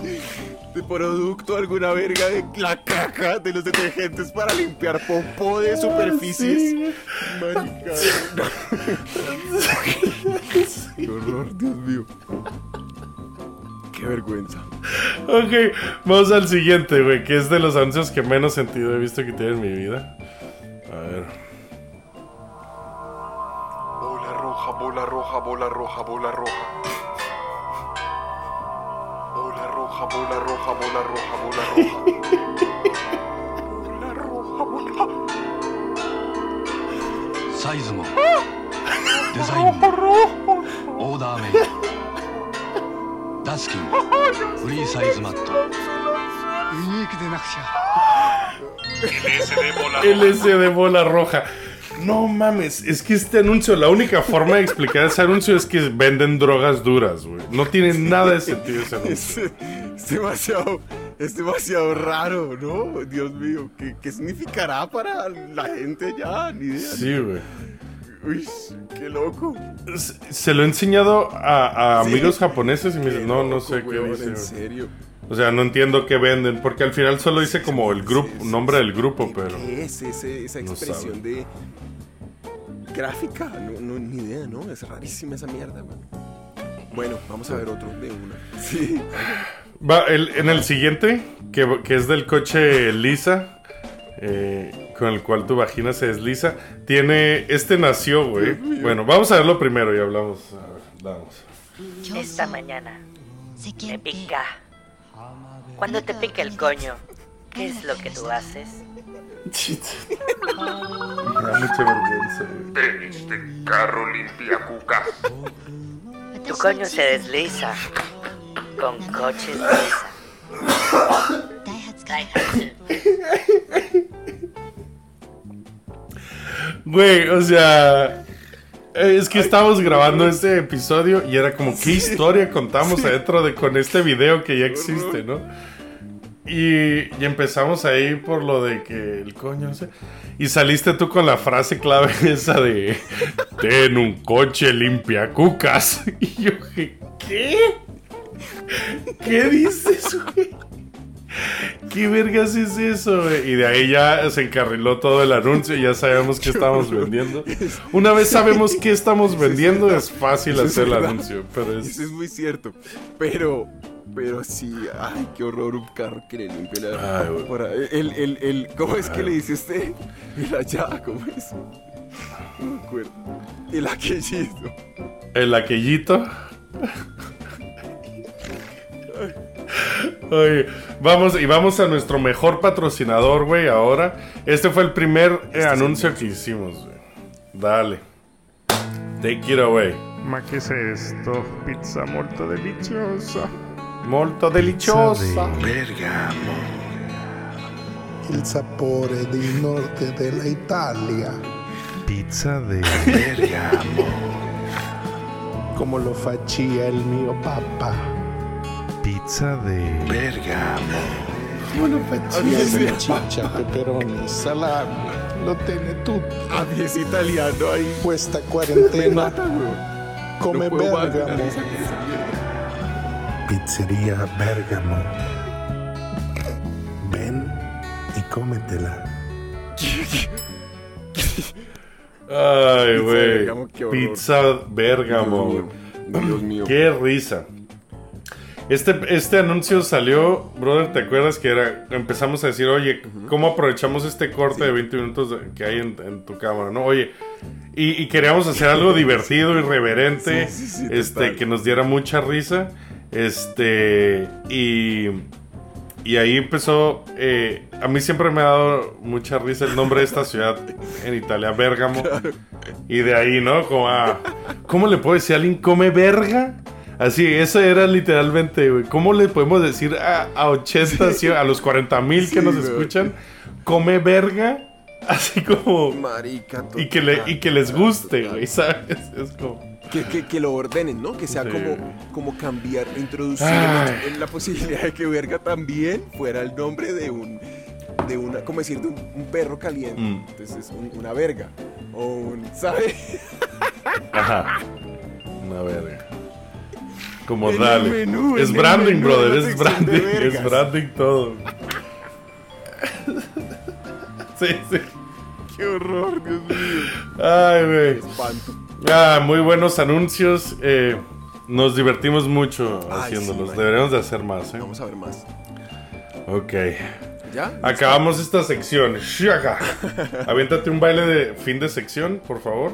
De producto, alguna verga de la caca de los detergentes para limpiar popó de superficies. Sí. Marica. Qué horror, Dios mío. Qué vergüenza. Ok, vamos al siguiente, güey, que es de los anuncios que menos sentido he visto que tiene en mi vida. A ver. Bola roja, bola roja, bola roja, bola roja. Bola roja, bola roja, bola roja, bola roja. Bola roja, bola サイズもデザインもオーダーメイド ダスキンフリーサイズマットユニークでなくちゃ LSD bola roja. LSD bola roja. No mames, es que este anuncio, la única forma de explicar ese anuncio es que venden drogas duras, güey. No tiene nada de sentido ese anuncio. Es, es demasiado, es demasiado raro, ¿no? Dios mío, ¿qué, qué significará para la gente ya? Ni idea. Sí, güey. Uy, qué loco. Se- Se lo he enseñado a, a Sí. amigos japoneses y me dicen, no, no sé qué dice. En güey". serio. O sea, no entiendo qué venden, porque al final solo dice como el grupo, Sí, sí, nombre del grupo, ¿Qué- pero... ¿Qué es ese- esa expresión de gráfica? No, no, ni idea, ¿no? Es rarísima esa mierda, man. Bueno, vamos a ver otro de una. Sí. Va, el- en el siguiente, que, que es del coche Lisa, eh, con el cual tu vagina se desliza, tiene. Este nació, güey. Bueno, vamos a verlo primero y hablamos. A ver, vamos. Esta mañana me pica. Cuando te pica el coño, ¿qué es lo que tú haces? Me da mucha vergüenza, güey. Tenis de carro limpia cuca. Tu coño se desliza con coches. Güey, o sea. eh, Es que estábamos grabando este episodio y era como, ¿qué historia contamos adentro de con este video que ya existe, no? Y, y empezamos ahí por lo de que el coño, no sé. Y saliste tú con la frase clave esa de Ten un coche limpia cucas. Y yo dije, ¿qué? ¿Qué dices, güey? ¿Qué vergas es eso, güey? Y de ahí ya se encarriló todo el anuncio y ya sabemos qué estamos vendiendo. Una vez sabemos qué estamos vendiendo, es fácil Eso es hacer el anuncio. Pero Eso es. es muy cierto. Pero, pero sí, ay, qué horror un carro que le limpie la. Ay, el, el, el, ¿Cómo es que le dice usted? El allá, ¿cómo es? No me acuerdo. El aquellito. El aquellito. Oye, vamos y vamos a nuestro mejor patrocinador, güey, ahora. Este fue el primer eh, anuncio que hicimos, güey. Dale. Take it away. Ma che è esto? Pizza molto deliziosa. Molto deliciosa. Bergamo. il sapore del nord della Italia. Pizza de Bergamo. Come lo faccia il mio papà. Pizza de Bergamo. Come lo faccia salsiccia, peperoni, salami. Lo tiene tutto. A mí es italiano ahí. Mata, weón. come No Bergamo. Pizzeria Bergamo. Ven y cómetela. Ay, güey. Pizza Bergamo. Dios mío, Dios mío. Qué risa. Este, este anuncio salió, brother, ¿te acuerdas que era? Empezamos a decir, oye, ¿cómo aprovechamos este corte de 20 minutos que hay en, en tu cámara, no? Oye, y, y queríamos hacer algo divertido, irreverente, Sí, sí, sí, este, que nos diera mucha risa, este, y, y ahí empezó. eh, a mí siempre me ha dado mucha risa el nombre de esta ciudad en Italia, Bérgamo. Y de ahí, ¿no? Como a, ¿Cómo le puedo decir a alguien come verga? Así, eso era literalmente, güey. ¿Cómo le podemos decir a, a 80, sí, a los 40 mil que nos escuchan? Come verga. Así como. Marica, Y que, le, y que les total, guste, total. güey, ¿sabes? Es como. Que, que, que lo ordenen, ¿no? Que sea Sí. como, como cambiar, introducir en la posibilidad de que verga también fuera el nombre de un, de una, como decir, de un, un perro caliente. Mm. Entonces es un- una verga. O un, ¿sabe? Ajá. Una verga. Como En dale. menú, es branding, menú, brother. Es branding. Es branding todo. sí, sí. Qué horror, Dios mío. Ay, güey. Espanto. Ah, muy buenos anuncios. eh, nos divertimos mucho Ay, haciéndolos. sí, Deberíamos de hacer más, ¿eh? Vamos a ver más. Ok. ¿Ya? Acabamos esta sección. Shaka. Aviéntate un baile de fin de sección, por favor.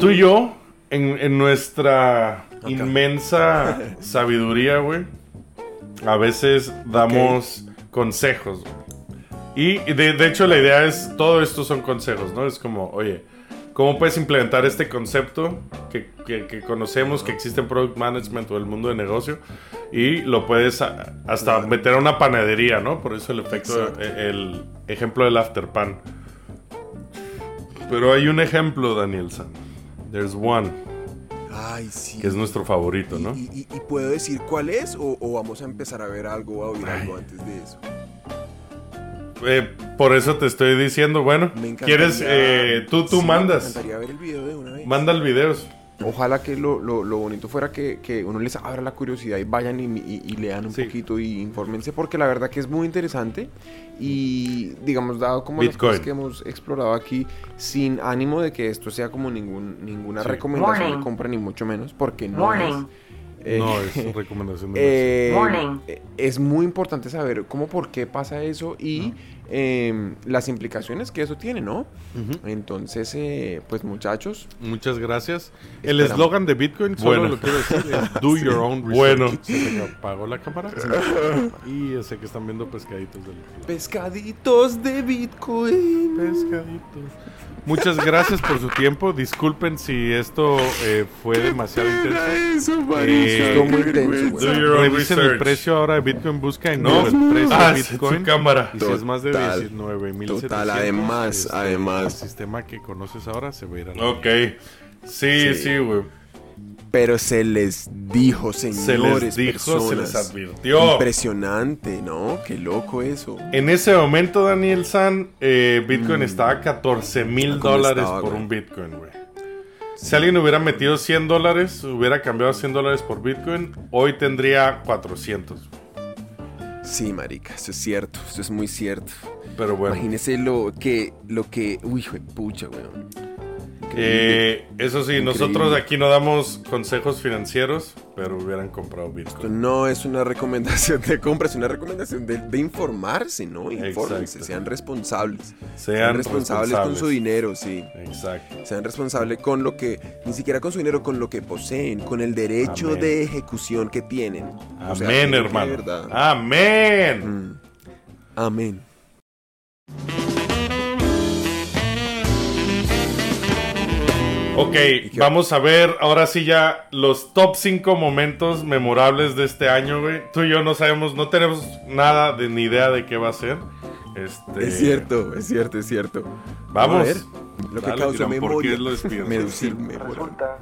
Tú y yo, en, en nuestra inmensa sabiduría, güey, a veces damos consejos. güey. Y de, de hecho la idea es, todo esto son consejos, ¿no? Es como, oye, ¿cómo puedes implementar este concepto que, que- que conocemos, que existe en Product Management o el mundo de negocio? Y lo puedes a- hasta meter a una panadería, ¿no? Por eso el efecto, Exacto. e- el ejemplo del afterpan. Pero hay un ejemplo, Daniel San. There's one, Ay, sí. que es nuestro favorito, ¿no? ¿Y, y- y puedo decir cuál es o, o vamos a empezar a ver algo o a oír algo antes de eso? Eh, por eso te estoy diciendo, bueno, Me ¿quieres? eh, tú tú Sí, mandas. Me encantaría ver el video de una vez. Manda el video. Ojalá que lo, lo, lo bonito fuera que, que uno les abra la curiosidad y vayan y, y- y lean un poquito y infórmense, porque la verdad que es muy interesante y, digamos, dado como las Bitcoin. cosas que hemos explorado aquí, sin ánimo de que esto sea como ningún, ninguna Sí. recomendación de Morning. compra, ni mucho menos, porque no Morning. es. eh, No, es recomendación de eh, Morning. eh, es muy importante saber cómo, por qué pasa eso y eh, las implicaciones que eso tiene, ¿no? Entonces, eh, pues muchachos, Muchas gracias. El eslogan de Bitcoin, solo Bueno. lo quiero decir, es do your own research. Bueno. Se me apagó la cámara. Y sé que están viendo pescaditos del Pescaditos de Bitcoin. Pescaditos. Muchas gracias por su tiempo. Disculpen si esto eh, fue demasiado intenso. Eso, Eh, Estuvo muy intenso, Revisen el precio ahora de Bitcoin. Busca en No. El precio Ah, de sí, Bitcoin. cámara. Y si es más de Total. 19 mil Total, además, además. El sistema que conoces ahora se va a ir a la Ok. Sí, Sí. sí, güey. Pero se les dijo, señores, dijo, se les personas. advirtió. Impresionante, ¿no? Qué loco eso. En ese momento, Daniel San, eh, Bitcoin estaba a 14 mil ¿Cómo dólares estaba, por güey? un Bitcoin, güey. Si alguien hubiera metido 100 dólares, hubiera cambiado 100 dólares por Bitcoin, hoy tendría 400. Sí, marica, eso es cierto, eso es muy cierto. Pero bueno. Imagínese lo que, lo que, uy, hijo de pucha, weón. Eh, eso sí, Increíble. nosotros aquí no damos consejos financieros, pero hubieran comprado Esto Bitcoin. no es una recomendación de compra, es una recomendación de, de informarse, ¿no? Infórmense, sean responsables. Sean responsables, con su dinero, sí. Exacto. Sean responsables con lo que, ni siquiera con su dinero, con lo que poseen, con el derecho Amén. de ejecución que tienen. O sea, Amén, hermano. verdad. Amén. Mm. Amén. Ok, vamos a ver ahora sí ya los top 5 momentos memorables de este año, güey. Tú y yo no sabemos, no tenemos nada de ni idea de qué va a ser. Este, Es cierto, es cierto, es cierto. Vamos. A ver, lo que Dale, causó Tirán, ¿por memoria. qué lo memoria. Resulta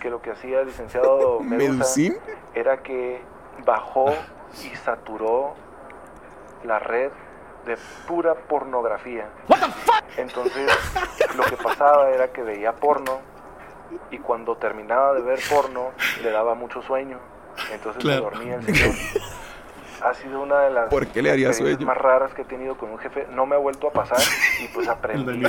que lo que hacía el licenciado ¿Medusin? era que bajó y saturó la red de pura pornografía. Entonces, lo que pasaba era que veía porno y cuando terminaba de ver porno le daba mucho sueño. Entonces Claro. se dormía el señor. Ha sido una de las ¿Por qué le haría experiencias sueño? más raras que he tenido con un jefe. No me ha vuelto a pasar y pues aprendí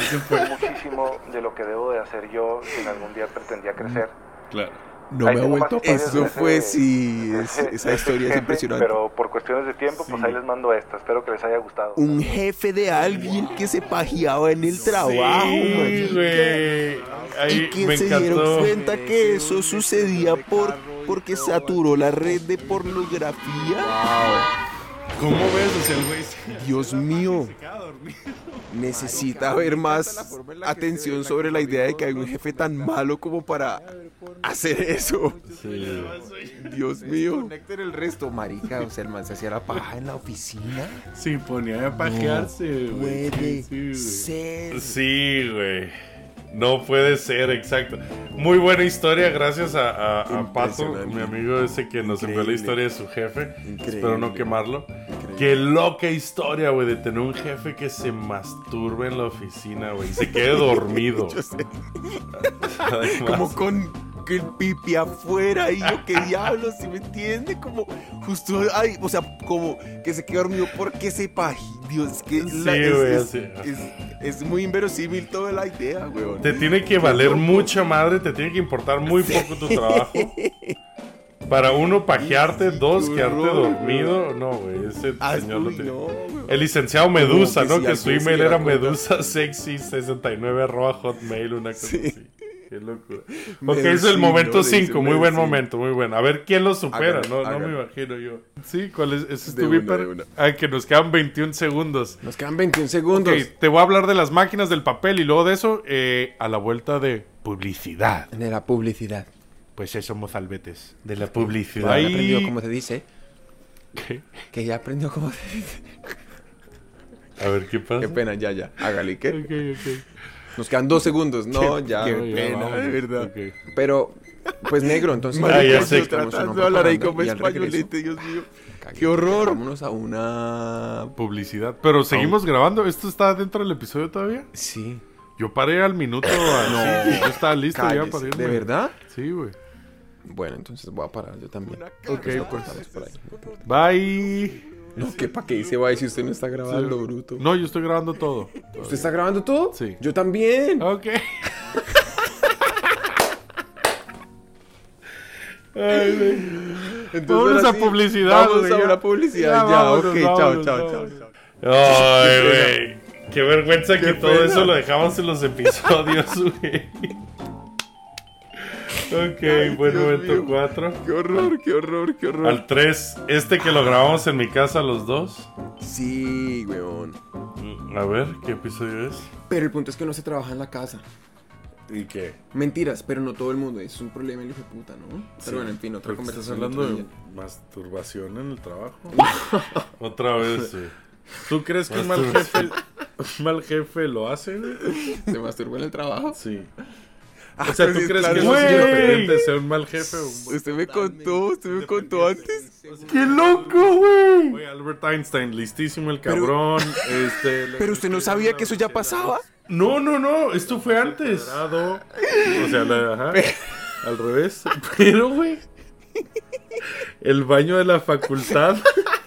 muchísimo de lo que debo de hacer yo si en algún día pretendía crecer. Claro. No Ahí me ha vuelto a Eso fue, ese- sí, es- esa historia es impresionante. Pero por cuestiones de tiempo, pues ahí les mando esta. Espero que les haya gustado. Un jefe de alguien que se pajeaba en el trabajo, Sí, marica. güey. Ahí y que me se encantó. dieron cuenta que eso sucedía por porque saturó la red de pornografía. ¿Cómo ves? O sea, el güey Dios mío. se queda dormido. Necesita ver más atención sobre la idea de que hay un jefe tan malo como para hacer eso. Dios mío. Conecten el resto, marica. O sea, el man se hacía la paja en la oficina. Sí, ponía a pajearse, No güey. puede Sí, güey. ser. Sí, güey. No puede ser, exacto. Muy buena historia, gracias a, a- a Pato, mi amigo ese que nos envió la historia de su jefe. Increíble. Espero no quemarlo. Qué loca historia, güey, de tener un jefe que se masturbe en la oficina, güey, y se quede dormido. Como con que el pipi afuera y yo, qué diablos, ¿sí me entiende? Como justo, ay, o sea, como que se quedó dormido porque se paji. Dios, que Sí, la- es, es- así. es- es muy inverosímil toda la idea, weón. Te tiene que valer mucha madre, te tiene que importar muy poco tu trabajo. Para uno, pajearte, dos, quedarte dormido. No, güey, ese Ah, señor lo tiene. no. El licenciado Medusa, ¿no? que su email era cuenta. medusa sexy 69 arroba hotmail, una cosa así. Qué locura. Ok, es el momento le dice 5, muy buen momento, muy bueno. A ver quién lo supera, no, me imagino yo. Sí, ¿cuál es? Ese es De tu una, viper? de una. Ah, que nos quedan 21 segundos. Nos quedan 21 segundos. Ok, te voy a hablar de las máquinas del papel y luego de eso, eh, a la vuelta de publicidad. De la publicidad. Pues eso, mozalbetes. De la publicidad. Ya Ahí- aprendió cómo se dice. ¿Qué? Que ya aprendió cómo se dice. A ver, ¿qué pasa? Qué pena, ya, ya. Hágale, ¿qué? Ok, ok. Nos quedan dos segundos. No, Qué- ya. qué pena, de verdad. Ok. Pero, pues negro, entonces. Ah, ya sé. Tratando de hablar ahí como españolete, Dios mío. Qué horror. Vámonos a una. Publicidad. Pero seguimos grabando. ¿Esto está dentro del episodio todavía? Sí. Yo paré al minuto. así, yo estaba listo ya para irme. ¿De verdad? Sí, güey. Bueno, entonces voy a parar yo también. Ok, Pues por ahí. Bye. No, ¿qué pa' qué dice bye si usted no está grabando, Sí. bruto? No, yo estoy grabando todo. ¿Usted está grabando todo? Sí. Yo también. Ok. Ay, güey. Entonces, Vámonos a sí, publicidad, Vamos güey, a ya. una publicidad. Ya, Ya, vámonos, ok, chao, vámonos, chao, vámonos. chao. Ay, güey. Qué vergüenza que todo eso lo dejamos en los episodios, güey. Ok, buen Dios momento mío. 4. Qué horror, qué horror, qué horror. Al 3, este que lo grabamos en mi casa los dos. Sí, weón. A ver, ¿qué episodio es? Pero el punto es que no se trabaja en la casa. ¿Y qué? Mentiras, pero no todo el mundo. Es un problema el hijo de puta, ¿no? Sí, Pero bueno, en fin, otra porque estás conversación. hablando de masturbación en el trabajo. Otra vez, sí. ¿Tú crees que un mal jefe, un mal jefe lo hace? ¿Se masturba en el trabajo? Sí. Ah, O sea, pero ¿tú sí, crees claro, que eso es sí, independiente de ser un mal jefe o un buen Usted me contó, usted me contó antes. ¡Qué loco, güey! Albert Einstein, listísimo el cabrón. este, le- Pero usted no sabía que eso ya pasaba. No, no, no, esto fue antes. O sea, la- ajá, al revés. Pero, güey. El baño de la facultad.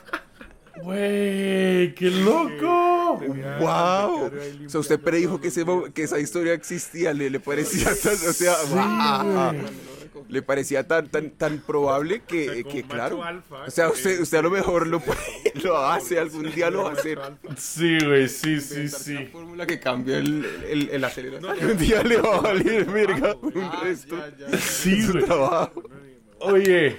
Güey, qué loco. ¡Wow! O sea, usted predijo que, ese que esa historia existía. Le, le parecía tan. O sea, ¡guau! Le parecía tan, tan, tan probable que, que claro. O sea, usted, usted a lo mejor lo, puede- lo hace, algún día lo va a hacer. Sí, güey, sí, sí, sí. fórmula que cambia el, el, el acelerador. Un día le va a valer verga un resto. Sí, de su güey. trabajo. Oye.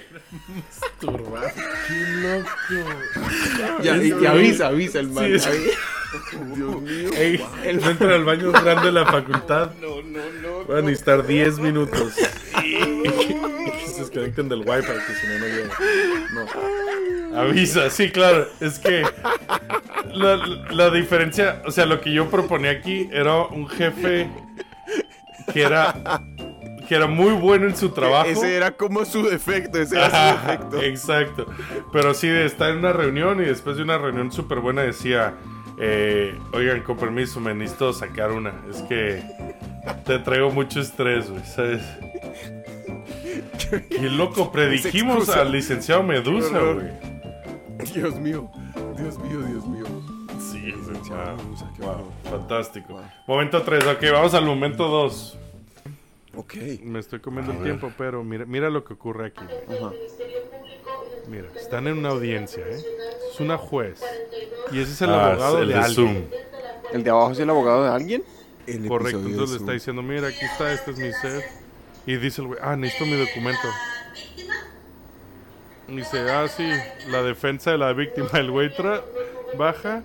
Masturbar. Qué loco. Ya, y, y avisa, avisa el man. Sí. Dios mío. Ey, no entra al baño grande de la facultad. No, no, no. Van a necesitar 10 minutos. que se desconecten del wifi, que si no, no llega. No. Avisa, sí, claro. Es que la, la diferencia, o sea, lo que yo proponía aquí era un jefe que era que era muy bueno en su trabajo. Ese era como su defecto, ese era su defecto. Exacto. Pero sí, de estar en una reunión y después de una reunión súper buena decía, eh, oigan, con permiso, me necesito sacar una. Es que te traigo mucho estrés, güey, ¿sabes? Qué loco, predijimos al licenciado Medusa, güey. Dios mío, Dios mío, Dios mío. Sí, Licenciado wow, Medusa, qué wow, fantástico. Momento 3, ok, vamos al momento 2. Ok. Me estoy comiendo el tiempo, pero mira, mira lo que ocurre aquí. Mira, están en una audiencia, ¿eh? Es una juez. Y ese es el Ah, abogado es el de, de alguien. Zoom. ¿El de abajo es el abogado de alguien? Correcto, entonces le está diciendo, mira, aquí está, este es mi set. Y dice el güey, ah, necesito mi documento. Y dice, ah, sí, la defensa de la víctima. El güey baja.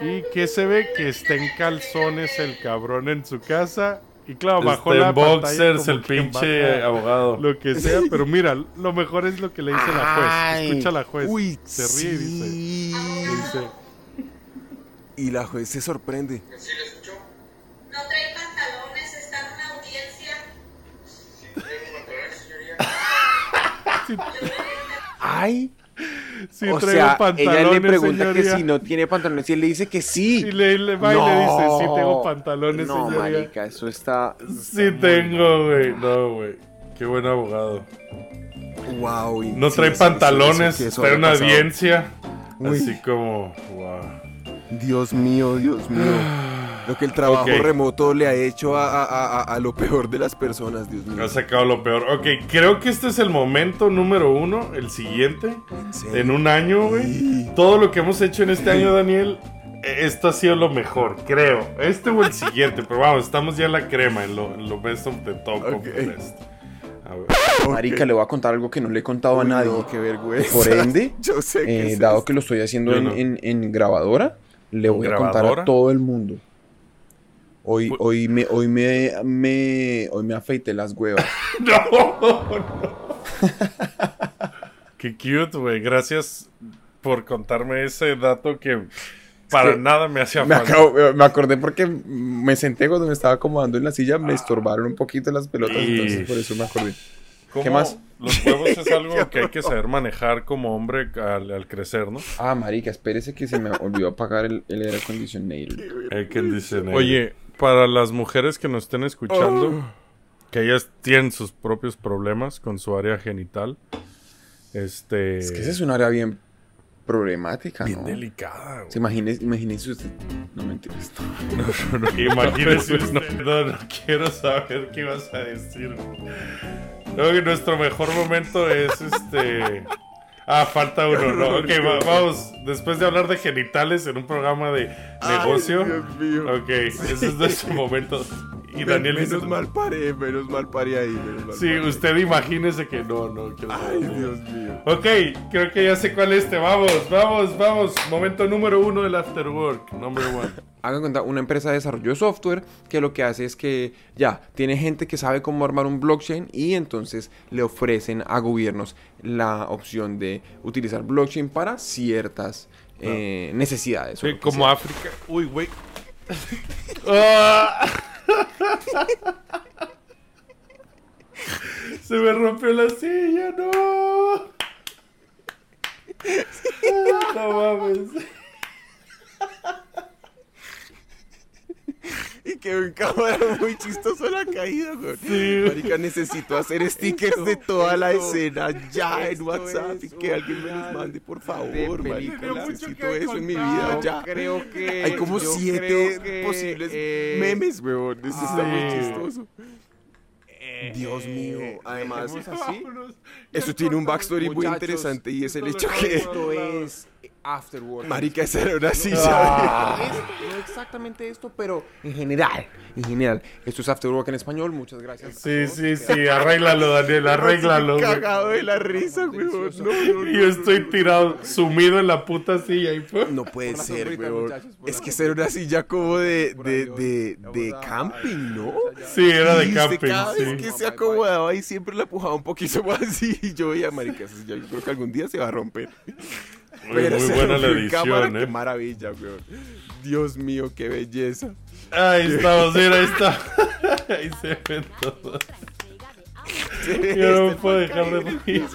¿Y que se ve? Que está en calzones el cabrón en su casa. Y claro, bajó Está la pantalla boxers como el pinche Ah. abogado. Lo que sea, pero mira, lo mejor es lo que le dice la juez. Escucha a la juez. Uy, se ríe y dice, sí. dice, Y la juez se sorprende. No trae pantalones, está en una audiencia. Ay. Sí, o sea, ella le pantalones, pregunta que si no tiene pantalones y él le dice que sí. Y le, le va y le dice, sí tengo pantalones, No, señoría. marica, eso está... Sí tengo, güey. No, güey. Qué buen abogado. Wow. y- No sí, trae eso- pantalones, eso- había una pasado. audiencia. Uy. Así como, wow. Dios mío, Dios mío. Lo que el trabajo remoto le ha hecho a, a- a- a lo peor de las personas, Dios mío. Ha sacado lo peor. Ok, creo que este es el momento número uno, el siguiente. En un año, güey. Todo lo que hemos hecho en este año, Daniel, eh, esto ha sido lo mejor, creo. Este o el siguiente, pero vamos, estamos ya en la crema, en lo, en lo best of the top of the best. A ver. Marica, le voy a contar algo que no le he contado a nadie. no, qué vergüenza. Por ende, Yo sé que eh, es dado esto. que lo estoy haciendo en, no. en- en grabadora, le voy a contar a todo el mundo. Hoy, hoy, me, hoy, me, me- hoy me afeité las huevas. No, no. Qué cute, güey. Gracias por contarme ese dato que para que nada me hacía Me, falta. acabo- me acordé porque me senté cuando me estaba acomodando en la silla, me estorbaron un poquito las pelotas, Y- entonces por eso me acordé. ¿Qué ¿Cómo más? Los huevos es algo que hay que saber manejar como hombre al, al crecer, ¿no? Ah, marica, espérese que se me olvidó apagar el, el air conditioner. Hay que decir, Oye, para las mujeres que nos estén escuchando, que ellas tienen sus propios problemas con su área genital, este... Es que esa es un área bien problemática, Bien ¿no? delicada, güey. Se imagine, imagínese usted. No mentiras. No, no, Imagínese usted. No, no quiero saber qué vas a decir. Creo que nuestro mejor momento es este. Ah, falta uno, no. Ok, va- vamos. Después de hablar de genitales en un programa de negocio. Dios mío. Ok, ese es nuestro momento. Y Daniel dice. menos mal paré, menos mal paré ahí. Menos mal Sí, paré. usted imagínese que no, no. Ay. Dios mío. Ok, creo que ya sé cuál es este. Vamos, vamos, vamos. Momento número uno del Afterwork. Number one. Hagan cuenta, una empresa de desarrollo de software que lo que hace es que ya tiene gente que sabe cómo armar un blockchain y entonces le ofrecen a gobiernos la opción de utilizar blockchain para ciertas eh, necesidades. Sí, como sea. África. Uy, güey. Ah. Se me rompió la silla, no. No mames. Y quedó en cámara muy chistoso la caída, güey. Sí. Marica, necesito hacer stickers de toda la escena ya en WhatsApp y que alguien me los mande, por favor, marica. Necesito eso en mi vida ya. creo que- Hay como siete que, posibles eh, memes, weón. Eso está muy chistoso. Dios mío, además, dejemos así. esto tiene un backstory muy interesante y es el hecho que, Esto es Afterworld. marica, esa era una silla. No exactamente esto, pero en general, en general. Esto es Afterwork en español, muchas gracias. Sí, sí, sí, arréglalo, Daniel, arréglalo. güey. Cagado de la risa, weón. No, no, no. Y yo estoy tirado, sumido en la puta silla. Y fue. No puede ser, por Es que era una silla como de, de, de, de camping, ¿no? Sí, era de camping, Cada sí. vez que se acomodaba y siempre la empujaba un poquito más y yo veía, marica, esa silla yo creo que algún día se va a romper. Muy, muy se buena la en cámara, edición, Qué eh. maravilla, weón. Dios mío, qué belleza. Ahí estamos, mira, ahí está. Ahí se ven todos. Yo no puedo dejar de reír.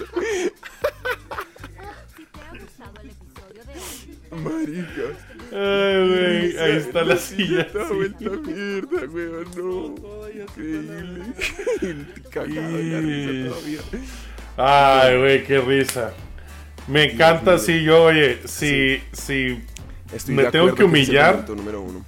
Marica. Ay, güey, ahí está la silla. Está sí. vuelta mierda, weón, no. Increíble. Cagado la risa todavía. Ay, güey, qué risa. Me encanta si yo, oye, si, si Estoy me tengo que humillar, número uno.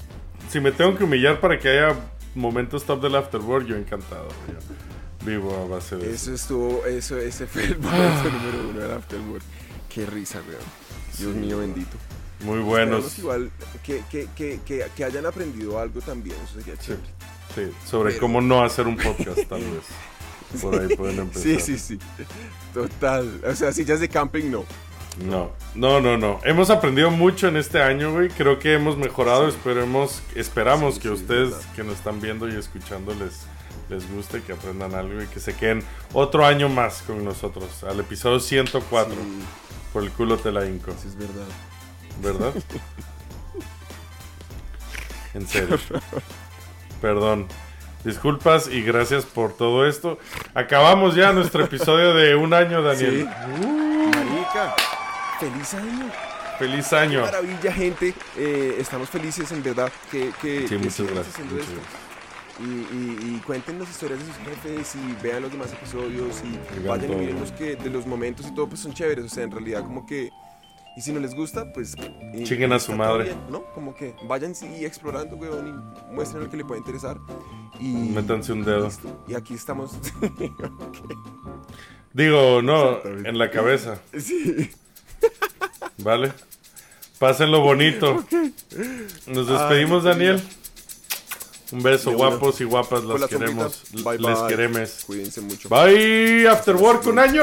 si me tengo que humillar para que haya momentos top del Afterworld, yo encantado. yo vivo a base de eso. Eso estuvo, eso, ese fue el momento número uno del Afterworld. Qué risa, weón. Dios mío bendito. Muy buenos. Esperemos igual que, que, que, que, que hayan aprendido algo también, eso sería chévere. Sí, sobre Pero- cómo no hacer un podcast, tal vez. Por ahí pueden empezar. Sí, sí, sí. Total. O sea, sillas de camping no. No, no, no, no. Hemos aprendido mucho en este año, güey. Creo que hemos mejorado. Esperemos, esperamos Sí, que sí, ustedes verdad. que nos están viendo y escuchando les, les guste, que aprendan algo y que se queden otro año más con nosotros. Al episodio 104. Sí, Por el culo te la hinco. sí es verdad. ¿Verdad? En serio. Perdón. Disculpas y gracias por todo esto. Acabamos ya nuestro episodio de un año, Daniel. Sí. Marica, feliz año. Feliz Qué año. maravilla, gente. Eh, estamos felices, en verdad, que, que, Sí, que muchas sigamos gracias, haciendo muchas esto. Y, y, y cuenten las historias de sus jefes y vean los demás episodios y vayan y miren los que de los momentos y todo, pues son chéveres. O sea, en realidad, como que. Y si no les gusta, pues. y- Chinguen a su madre. bien, ¿No? Como que vayan sí, explorando, weón, y muestren lo que le puede interesar. Y. Métanse un dedo. listo. Y aquí estamos. Digo, no, en la cabeza. sí. ¿Vale? Pásenlo bonito. Nos despedimos, Ay, Daniel. Un beso, guapos y guapas, las la queremos. Bye, Les queremos. Cuídense mucho. Bye, After Work, un año.